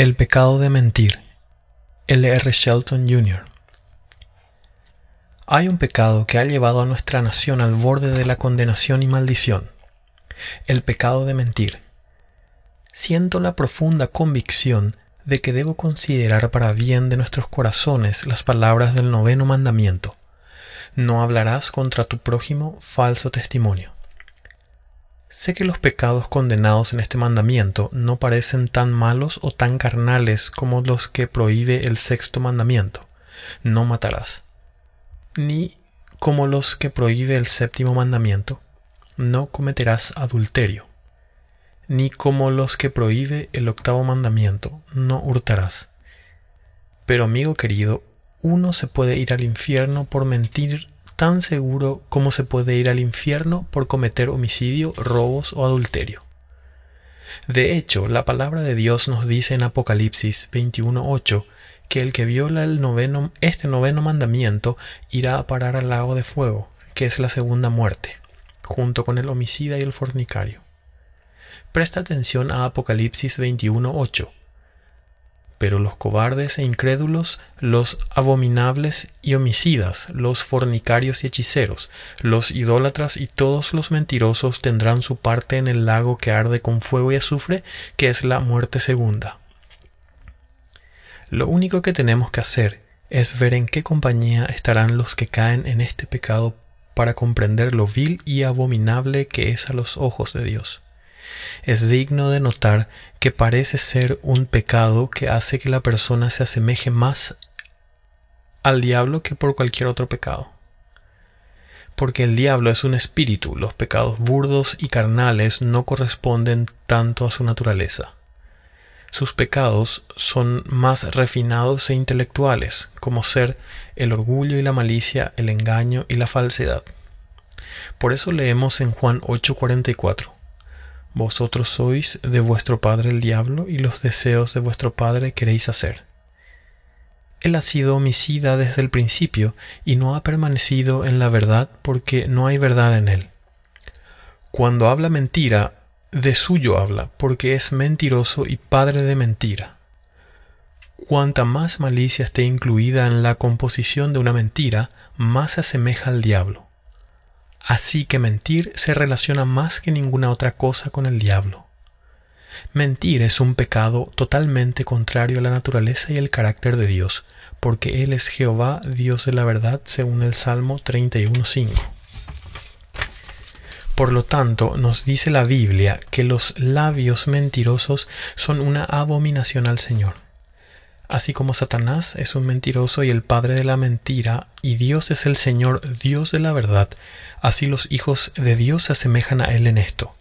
El pecado de mentir. L. R. Shelton Jr. Hay un pecado que ha llevado a nuestra nación al borde de la condenación y maldición. El pecado de mentir. Siento la profunda convicción de que debo considerar para bien de nuestros corazones las palabras del noveno mandamiento. No hablarás contra tu prójimo falso testimonio. Sé que los pecados condenados en este mandamiento no parecen tan malos o tan carnales como los que prohíbe el sexto mandamiento, no matarás, ni como los que prohíbe el séptimo mandamiento, no cometerás adulterio, ni como los que prohíbe el octavo mandamiento, no hurtarás. Pero amigo querido, uno se puede ir al infierno por mentir tan seguro como se puede ir al infierno por cometer homicidio, robos o adulterio. De hecho, la palabra de Dios nos dice en Apocalipsis 21.8 que el que viola el noveno, este noveno mandamiento irá a parar al lago de fuego, que es la segunda muerte, junto con el homicida y el fornicario. Presta atención a Apocalipsis 21.8 pero los cobardes e incrédulos, los abominables y homicidas, los fornicarios y hechiceros, los idólatras y todos los mentirosos tendrán su parte en el lago que arde con fuego y azufre, que es la muerte segunda. Lo único que tenemos que hacer es ver en qué compañía estarán los que caen en este pecado para comprender lo vil y abominable que es a los ojos de Dios. Es digno de notar que parece ser un pecado que hace que la persona se asemeje más al diablo que por cualquier otro pecado. Porque el diablo es un espíritu, los pecados burdos y carnales no corresponden tanto a su naturaleza. Sus pecados son más refinados e intelectuales, como ser el orgullo y la malicia, el engaño y la falsedad. Por eso leemos en Juan 8:44, vosotros sois de vuestro padre el diablo y los deseos de vuestro padre queréis hacer. Él ha sido homicida desde el principio y no ha permanecido en la verdad porque no hay verdad en él. Cuando habla mentira, de suyo habla, porque es mentiroso y padre de mentira. Cuanta más malicia esté incluida en la composición de una mentira, más se asemeja al diablo. Así que mentir se relaciona más que ninguna otra cosa con el diablo. Mentir es un pecado totalmente contrario a la naturaleza y el carácter de Dios, porque Él es Jehová, Dios de la verdad, según el Salmo 31.5. Por lo tanto, nos dice la Biblia que los labios mentirosos son una abominación al Señor. Así como Satanás es un mentiroso y el padre de la mentira, y Dios es el Señor, Dios de la verdad, así los hijos de Dios se asemejan a Él en esto.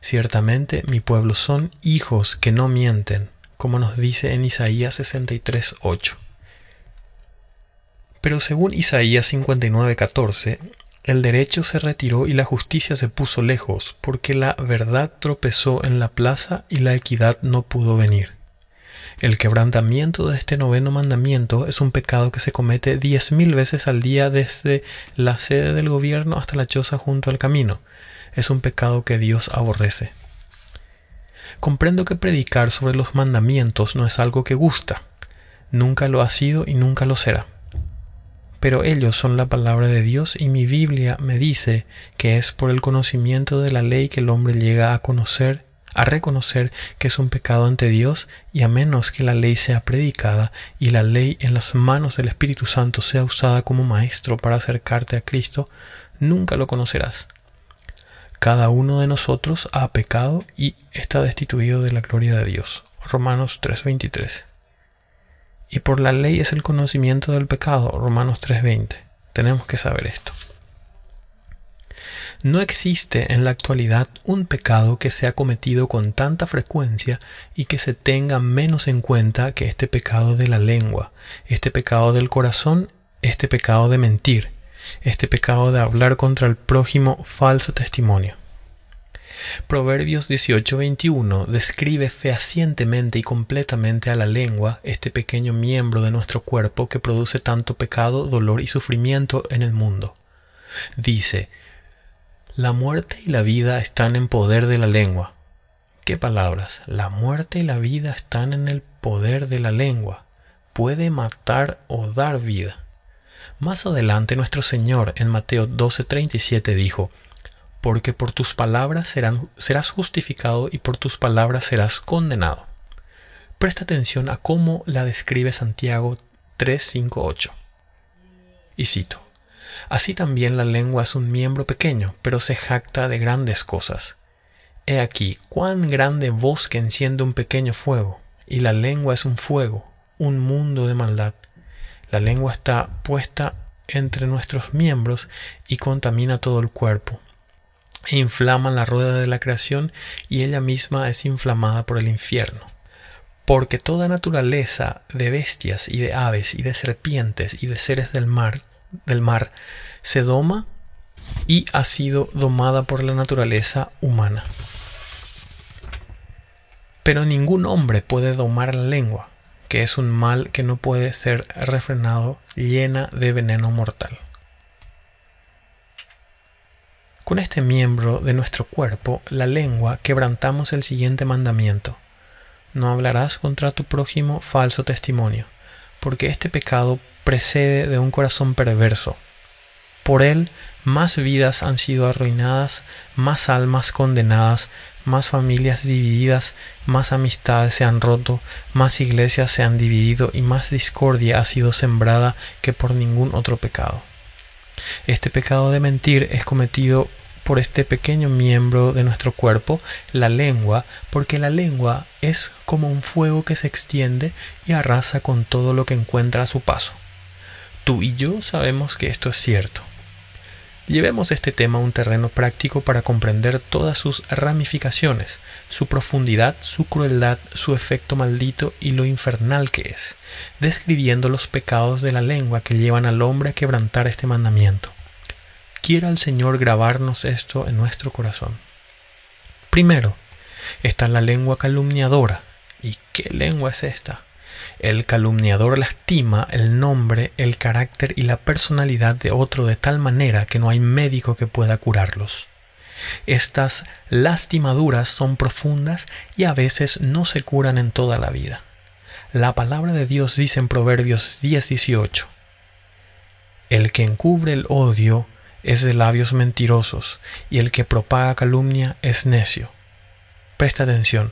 Ciertamente mi pueblo son hijos que no mienten, como nos dice en Isaías 63.8. Pero según Isaías 59.14, el derecho se retiró y la justicia se puso lejos, porque la verdad tropezó en la plaza y la equidad no pudo venir. El quebrantamiento de este noveno mandamiento es un pecado que se comete diez mil veces al día desde la sede del gobierno hasta la choza junto al camino. Es un pecado que Dios aborrece. Comprendo que predicar sobre los mandamientos no es algo que gusta. Nunca lo ha sido y nunca lo será. Pero ellos son la palabra de Dios y mi Biblia me dice que es por el conocimiento de la ley que el hombre llega a conocer a reconocer que es un pecado ante Dios y a menos que la ley sea predicada y la ley en las manos del Espíritu Santo sea usada como maestro para acercarte a Cristo, nunca lo conocerás. Cada uno de nosotros ha pecado y está destituido de la gloria de Dios. Romanos 3:23. Y por la ley es el conocimiento del pecado. Romanos 3:20. Tenemos que saber esto. No existe en la actualidad un pecado que sea cometido con tanta frecuencia y que se tenga menos en cuenta que este pecado de la lengua, este pecado del corazón, este pecado de mentir, este pecado de hablar contra el prójimo falso testimonio. Proverbios 18:21 describe fehacientemente y completamente a la lengua, este pequeño miembro de nuestro cuerpo que produce tanto pecado, dolor y sufrimiento en el mundo. Dice, la muerte y la vida están en poder de la lengua. ¿Qué palabras? La muerte y la vida están en el poder de la lengua, puede matar o dar vida. Más adelante nuestro Señor en Mateo 12:37 dijo, porque por tus palabras serás justificado y por tus palabras serás condenado. Presta atención a cómo la describe Santiago 3:5-8. Y cito, Así también la lengua es un miembro pequeño, pero se jacta de grandes cosas. He aquí cuán grande bosque enciende un pequeño fuego, y la lengua es un fuego, un mundo de maldad. La lengua está puesta entre nuestros miembros y contamina todo el cuerpo. E inflama la rueda de la creación y ella misma es inflamada por el infierno. Porque toda naturaleza de bestias y de aves y de serpientes y de seres del mar, del mar se doma y ha sido domada por la naturaleza humana. Pero ningún hombre puede domar la lengua, que es un mal que no puede ser refrenado, llena de veneno mortal. Con este miembro de nuestro cuerpo, la lengua, quebrantamos el siguiente mandamiento. No hablarás contra tu prójimo falso testimonio, porque este pecado precede de un corazón perverso. Por él, más vidas han sido arruinadas, más almas condenadas, más familias divididas, más amistades se han roto, más iglesias se han dividido y más discordia ha sido sembrada que por ningún otro pecado. Este pecado de mentir es cometido por este pequeño miembro de nuestro cuerpo, la lengua, porque la lengua es como un fuego que se extiende y arrasa con todo lo que encuentra a su paso. Tú y yo sabemos que esto es cierto. Llevemos este tema a un terreno práctico para comprender todas sus ramificaciones, su profundidad, su crueldad, su efecto maldito y lo infernal que es, describiendo los pecados de la lengua que llevan al hombre a quebrantar este mandamiento. Quiera el Señor grabarnos esto en nuestro corazón. Primero, está la lengua calumniadora. ¿Y qué lengua es esta? El calumniador lastima el nombre, el carácter y la personalidad de otro de tal manera que no hay médico que pueda curarlos. Estas lastimaduras son profundas y a veces no se curan en toda la vida. La palabra de Dios dice en Proverbios 10:18, El que encubre el odio es de labios mentirosos, y el que propaga calumnia es necio. Presta atención,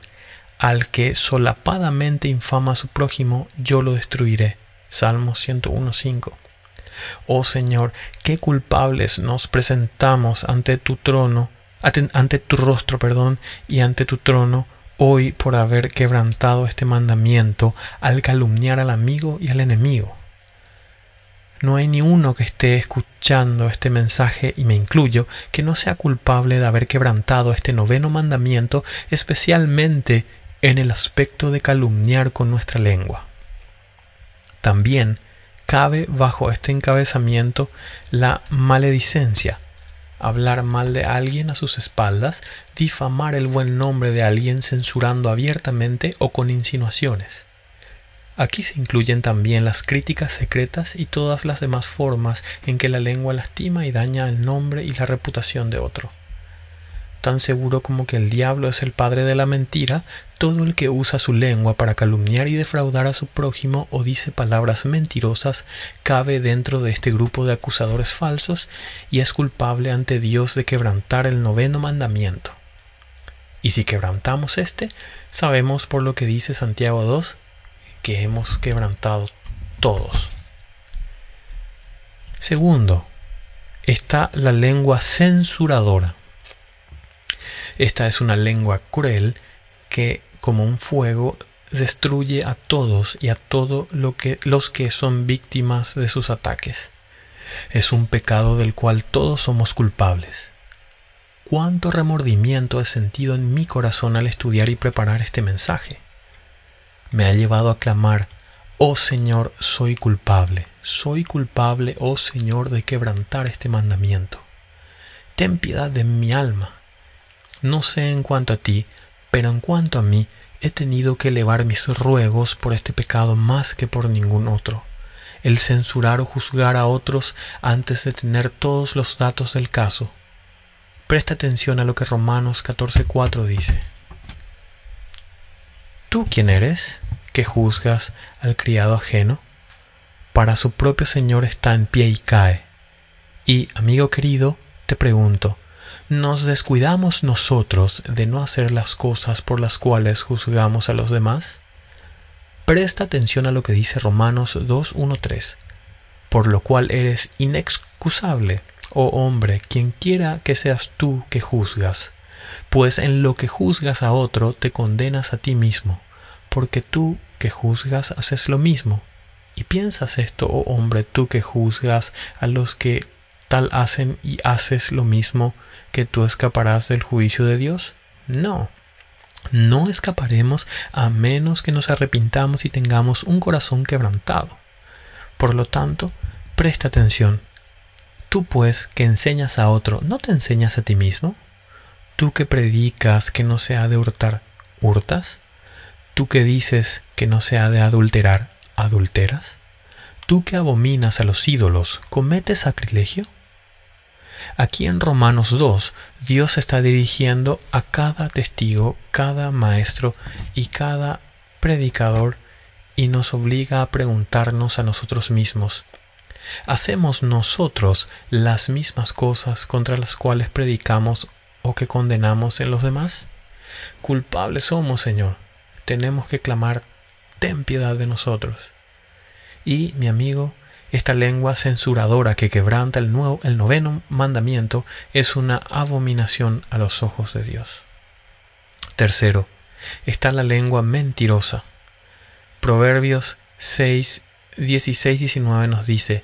al que solapadamente infama a su prójimo, yo lo destruiré. Salmo 101.5. Oh Señor, qué culpables nos presentamos ante tu trono, ante, tu rostro, perdón, y ante tu trono hoy por haber quebrantado este mandamiento al calumniar al amigo y al enemigo. No hay ni uno que esté escuchando este mensaje, y me incluyo, que no sea culpable de haber quebrantado este noveno mandamiento, especialmente en el aspecto de calumniar con nuestra lengua. También cabe bajo este encabezamiento la maledicencia, hablar mal de alguien a sus espaldas, difamar el buen nombre de alguien censurando abiertamente o con insinuaciones. Aquí se incluyen también las críticas secretas y todas las demás formas en que la lengua lastima y daña el nombre y la reputación de otro tan seguro como que el diablo es el padre de la mentira, todo el que usa su lengua para calumniar y defraudar a su prójimo o dice palabras mentirosas cabe dentro de este grupo de acusadores falsos y es culpable ante Dios de quebrantar el noveno mandamiento. Y si quebrantamos este, sabemos por lo que dice Santiago 2 que hemos quebrantado todos. Segundo, está la lengua censuradora. Esta es una lengua cruel que como un fuego destruye a todos y a todos lo que, los que son víctimas de sus ataques. Es un pecado del cual todos somos culpables. Cuánto remordimiento he sentido en mi corazón al estudiar y preparar este mensaje. Me ha llevado a clamar, Oh Señor, soy culpable, soy culpable, oh Señor, de quebrantar este mandamiento. Ten piedad de mi alma no sé en cuanto a ti, pero en cuanto a mí, he tenido que elevar mis ruegos por este pecado más que por ningún otro. El censurar o juzgar a otros antes de tener todos los datos del caso. Presta atención a lo que Romanos 14:4 dice. ¿Tú quién eres? que juzgas al criado ajeno? Para su propio Señor está en pie y cae. Y, amigo querido, te pregunto, ¿nos descuidamos nosotros de no hacer las cosas por las cuales juzgamos a los demás? Presta atención a lo que dice Romanos 2.1.3, por lo cual eres inexcusable, oh hombre, quien quiera que seas tú que juzgas, pues en lo que juzgas a otro te condenas a ti mismo, porque tú que juzgas haces lo mismo. ¿Y piensas esto, oh hombre, tú que juzgas a los que tal hacen y haces lo mismo, que tú escaparás del juicio de Dios? No. No escaparemos a menos que nos arrepintamos y tengamos un corazón quebrantado. Por lo tanto, presta atención. Tú pues que enseñas a otro, ¿no te enseñas a ti mismo? Tú que predicas que no se ha de hurtar, ¿hurtas? Tú que dices que no se ha de adulterar, ¿adulteras? Tú que abominas a los ídolos, ¿cometes sacrilegio? Aquí en Romanos 2, Dios está dirigiendo a cada testigo, cada maestro y cada predicador y nos obliga a preguntarnos a nosotros mismos, ¿hacemos nosotros las mismas cosas contra las cuales predicamos o que condenamos en los demás? Culpables somos, Señor. Tenemos que clamar, ten piedad de nosotros. Y, mi amigo, esta lengua censuradora que quebranta el, nuevo, el noveno mandamiento es una abominación a los ojos de Dios. Tercero, está la lengua mentirosa. Proverbios 6, 16, 19 nos dice,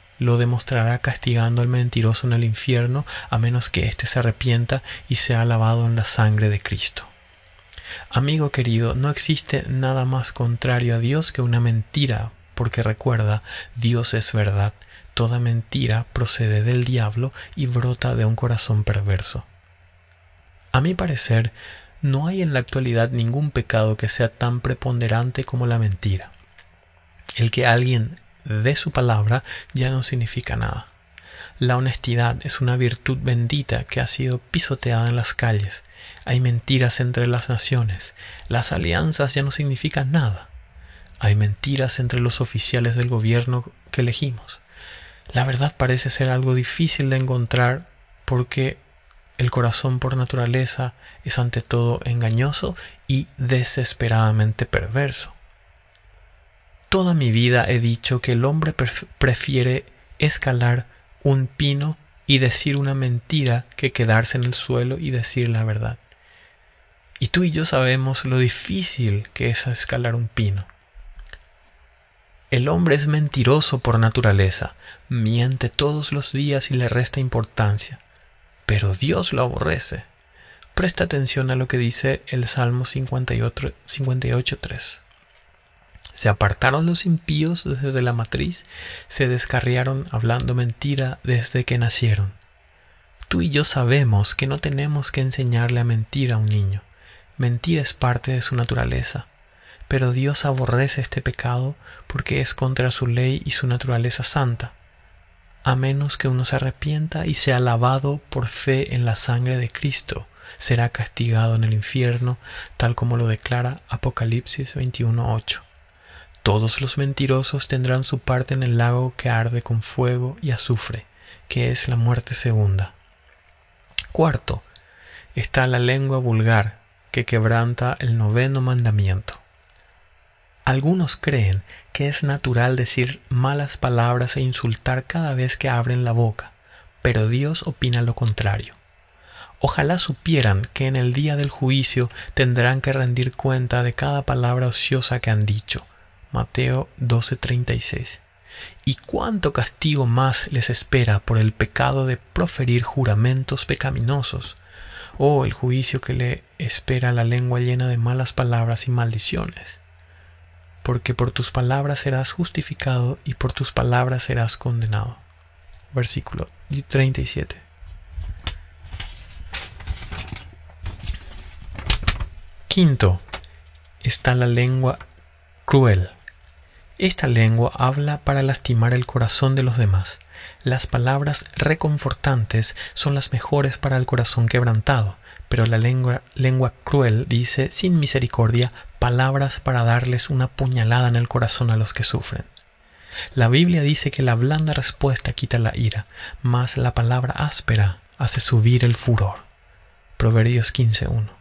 lo demostrará castigando al mentiroso en el infierno, a menos que éste se arrepienta y sea lavado en la sangre de Cristo. Amigo querido, no existe nada más contrario a Dios que una mentira, porque recuerda, Dios es verdad. Toda mentira procede del diablo y brota de un corazón perverso. A mi parecer, no hay en la actualidad ningún pecado que sea tan preponderante como la mentira. El que alguien de su palabra ya no significa nada. La honestidad es una virtud bendita que ha sido pisoteada en las calles. Hay mentiras entre las naciones. Las alianzas ya no significan nada. Hay mentiras entre los oficiales del gobierno que elegimos. La verdad parece ser algo difícil de encontrar porque el corazón por naturaleza es ante todo engañoso y desesperadamente perverso. Toda mi vida he dicho que el hombre prefiere escalar un pino y decir una mentira que quedarse en el suelo y decir la verdad. Y tú y yo sabemos lo difícil que es escalar un pino. El hombre es mentiroso por naturaleza, miente todos los días y le resta importancia, pero Dios lo aborrece. Presta atención a lo que dice el Salmo 58.3. 58, se apartaron los impíos desde la matriz, se descarriaron hablando mentira desde que nacieron. Tú y yo sabemos que no tenemos que enseñarle a mentir a un niño. Mentir es parte de su naturaleza. Pero Dios aborrece este pecado porque es contra su ley y su naturaleza santa. A menos que uno se arrepienta y sea lavado por fe en la sangre de Cristo, será castigado en el infierno, tal como lo declara Apocalipsis 21.8. Todos los mentirosos tendrán su parte en el lago que arde con fuego y azufre, que es la muerte segunda. Cuarto, está la lengua vulgar, que quebranta el noveno mandamiento. Algunos creen que es natural decir malas palabras e insultar cada vez que abren la boca, pero Dios opina lo contrario. Ojalá supieran que en el día del juicio tendrán que rendir cuenta de cada palabra ociosa que han dicho, Mateo 12:36. ¿Y cuánto castigo más les espera por el pecado de proferir juramentos pecaminosos? Oh, el juicio que le espera la lengua llena de malas palabras y maldiciones. Porque por tus palabras serás justificado y por tus palabras serás condenado. versículo 37. Quinto, está la lengua cruel. Esta lengua habla para lastimar el corazón de los demás. Las palabras reconfortantes son las mejores para el corazón quebrantado, pero la lengua, cruel dice sin misericordia palabras para darles una puñalada en el corazón a los que sufren. La Biblia dice que la blanda respuesta quita la ira, mas la palabra áspera hace subir el furor. Proverbios 15.1.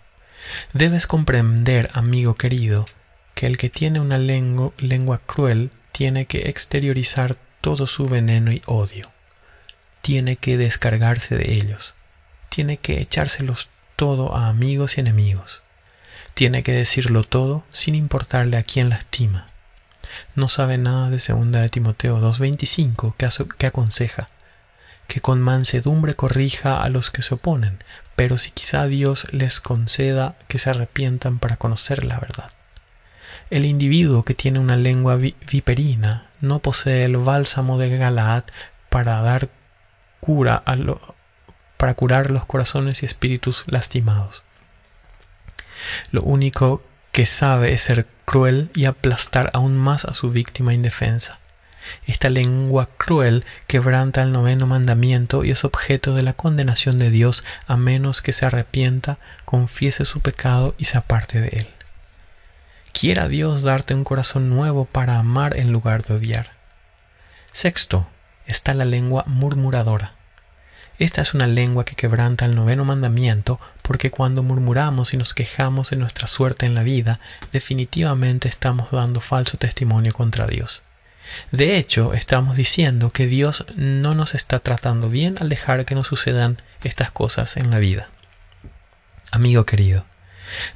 Debes comprender, amigo querido, que el que tiene una lengua, cruel tiene que exteriorizar todo su veneno y odio. Tiene que descargarse de ellos. Tiene que echárselos todo a amigos y enemigos. Tiene que decirlo todo sin importarle a quién lastima. No sabe nada de 2 de Timoteo 2.25 que, que aconseja que con mansedumbre corrija a los que se oponen, pero si quizá Dios les conceda que se arrepientan para conocer la verdad. El individuo que tiene una lengua viperina no posee el bálsamo de Galaad para dar cura a para curar los corazones y espíritus lastimados. Lo único que sabe es ser cruel y aplastar aún más a su víctima indefensa. Esta lengua cruel quebranta el noveno mandamiento y es objeto de la condenación de Dios a menos que se arrepienta, confiese su pecado y se aparte de él. Quiera Dios darte un corazón nuevo para amar en lugar de odiar. Sexto, está la lengua murmuradora. Esta es una lengua que quebranta el noveno mandamiento porque cuando murmuramos y nos quejamos de nuestra suerte en la vida, definitivamente estamos dando falso testimonio contra Dios. De hecho, estamos diciendo que Dios no nos está tratando bien al dejar que nos sucedan estas cosas en la vida. Amigo querido,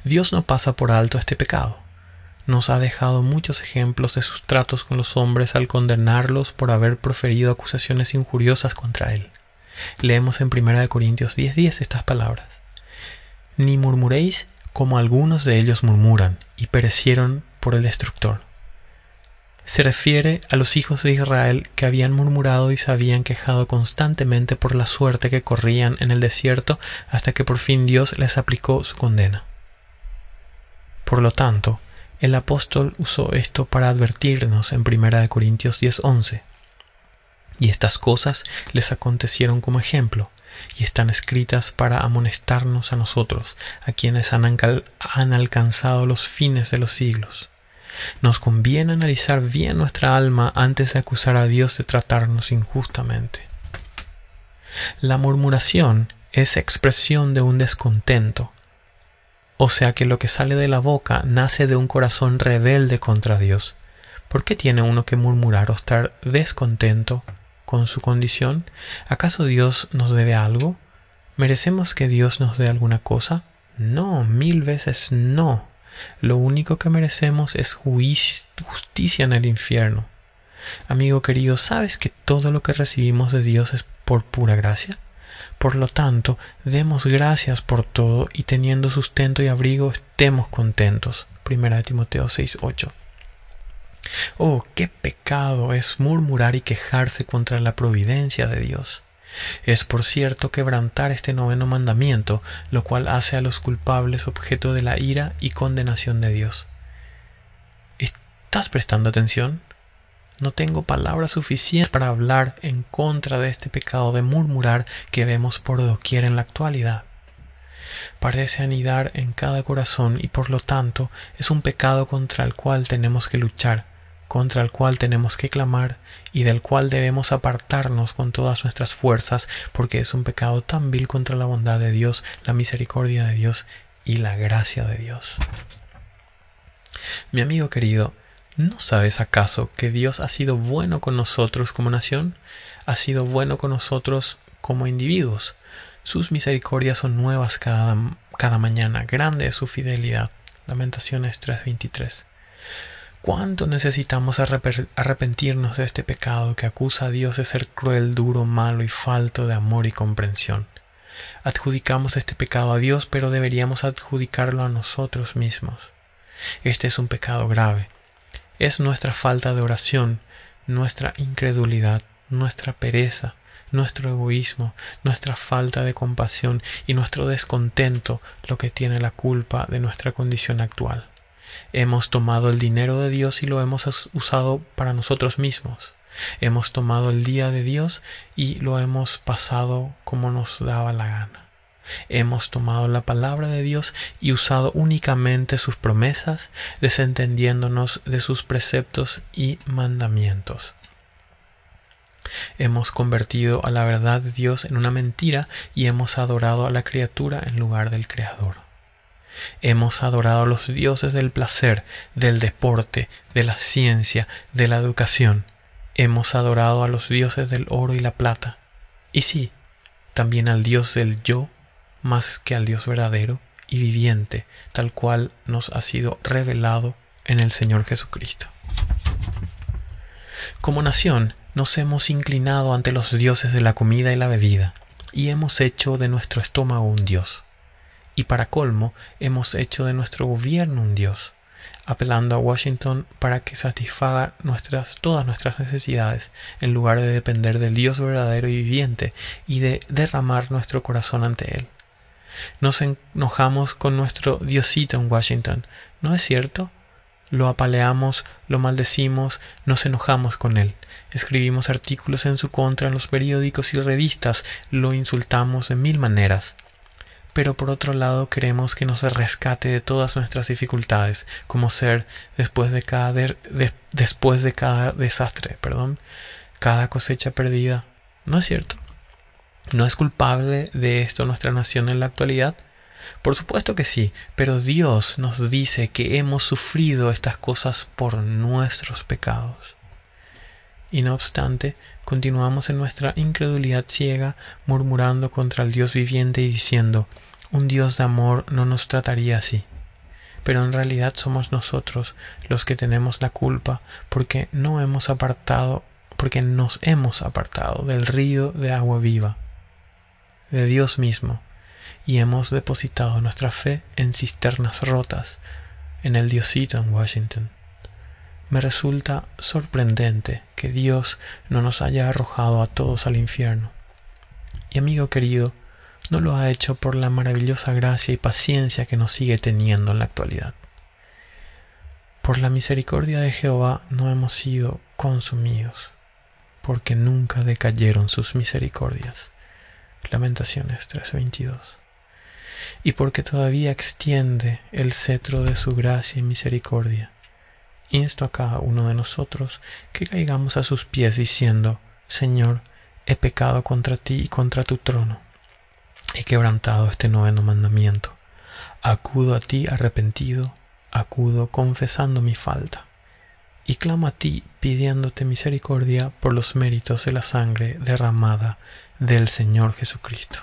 Dios no pasa por alto este pecado nos ha dejado muchos ejemplos de sus tratos con los hombres al condenarlos por haber proferido acusaciones injuriosas contra él. Leemos en 1 Corintios 10:10 estas palabras. Ni murmuréis como algunos de ellos murmuran y perecieron por el destructor. Se refiere a los hijos de Israel que habían murmurado y se habían quejado constantemente por la suerte que corrían en el desierto hasta que por fin Dios les aplicó su condena. Por lo tanto, el apóstol usó esto para advertirnos en 1 Corintios 10:11. Y estas cosas les acontecieron como ejemplo, y están escritas para amonestarnos a nosotros, a quienes han, han alcanzado los fines de los siglos. Nos conviene analizar bien nuestra alma antes de acusar a Dios de tratarnos injustamente. La murmuración es expresión de un descontento, o sea que lo que sale de la boca nace de un corazón rebelde contra Dios. ¿Por qué tiene uno que murmurar o estar descontento con su condición? ¿Acaso Dios nos debe algo? ¿Merecemos que Dios nos dé alguna cosa? No, mil veces no. Lo único que merecemos es justicia en el infierno. Amigo querido, ¿sabes que todo lo que recibimos de Dios es por pura gracia? Por lo tanto, demos gracias por todo y teniendo sustento y abrigo estemos contentos. 1 Timoteo 6:8. Oh, qué pecado es murmurar y quejarse contra la providencia de Dios. Es por cierto quebrantar este noveno mandamiento, lo cual hace a los culpables objeto de la ira y condenación de Dios. ¿Estás prestando atención? No tengo palabras suficientes para hablar en contra de este pecado de murmurar que vemos por doquier en la actualidad. Parece anidar en cada corazón y por lo tanto es un pecado contra el cual tenemos que luchar, contra el cual tenemos que clamar y del cual debemos apartarnos con todas nuestras fuerzas porque es un pecado tan vil contra la bondad de Dios, la misericordia de Dios y la gracia de Dios. Mi amigo querido, ¿No sabes acaso que Dios ha sido bueno con nosotros como nación? Ha sido bueno con nosotros como individuos. Sus misericordias son nuevas cada, cada mañana. Grande es su fidelidad. Lamentaciones 3:23. ¿Cuánto necesitamos arrepentirnos de este pecado que acusa a Dios de ser cruel, duro, malo y falto de amor y comprensión? Adjudicamos este pecado a Dios, pero deberíamos adjudicarlo a nosotros mismos. Este es un pecado grave es nuestra falta de oración, nuestra incredulidad, nuestra pereza, nuestro egoísmo, nuestra falta de compasión y nuestro descontento lo que tiene la culpa de nuestra condición actual. Hemos tomado el dinero de Dios y lo hemos usado para nosotros mismos. Hemos tomado el día de Dios y lo hemos pasado como nos daba la gana. Hemos tomado la palabra de Dios y usado únicamente sus promesas, desentendiéndonos de sus preceptos y mandamientos. Hemos convertido a la verdad de Dios en una mentira y hemos adorado a la criatura en lugar del Creador. Hemos adorado a los dioses del placer, del deporte, de la ciencia, de la educación. Hemos adorado a los dioses del oro y la plata. Y sí, también al dios del yo más que al Dios verdadero y viviente, tal cual nos ha sido revelado en el Señor Jesucristo. Como nación, nos hemos inclinado ante los dioses de la comida y la bebida, y hemos hecho de nuestro estómago un dios. Y para colmo, hemos hecho de nuestro gobierno un dios, apelando a Washington para que satisfaga nuestras, todas nuestras necesidades, en lugar de depender del Dios verdadero y viviente y de derramar nuestro corazón ante Él. Nos enojamos con nuestro Diosito en Washington, ¿no es cierto? Lo apaleamos, lo maldecimos, nos enojamos con él. Escribimos artículos en su contra en los periódicos y revistas, lo insultamos de mil maneras. Pero por otro lado queremos que nos rescate de todas nuestras dificultades, como ser después de cada, después de cada desastre, perdón, cada cosecha perdida. ¿No es cierto? ¿No es culpable de esto nuestra nación en la actualidad? Por supuesto que sí, pero Dios nos dice que hemos sufrido estas cosas por nuestros pecados. Y no obstante, continuamos en nuestra incredulidad ciega, murmurando contra el Dios viviente y diciendo, un Dios de amor no nos trataría así. Pero en realidad somos nosotros los que tenemos la culpa porque no hemos apartado, porque nos hemos apartado del río de agua viva de Dios mismo y hemos depositado nuestra fe en cisternas rotas en el Diosito en Washington. Me resulta sorprendente que Dios no nos haya arrojado a todos al infierno. Y amigo querido, no lo ha hecho por la maravillosa gracia y paciencia que nos sigue teniendo en la actualidad. Por la misericordia de Jehová no hemos sido consumidos, porque nunca decayeron sus misericordias. Lamentaciones 3:22. Y porque todavía extiende el cetro de su gracia y misericordia, insto a cada uno de nosotros que caigamos a sus pies diciendo, Señor, he pecado contra ti y contra tu trono. He quebrantado este noveno mandamiento. Acudo a ti arrepentido, acudo confesando mi falta. Y clamo a ti pidiéndote misericordia por los méritos de la sangre derramada del Señor Jesucristo.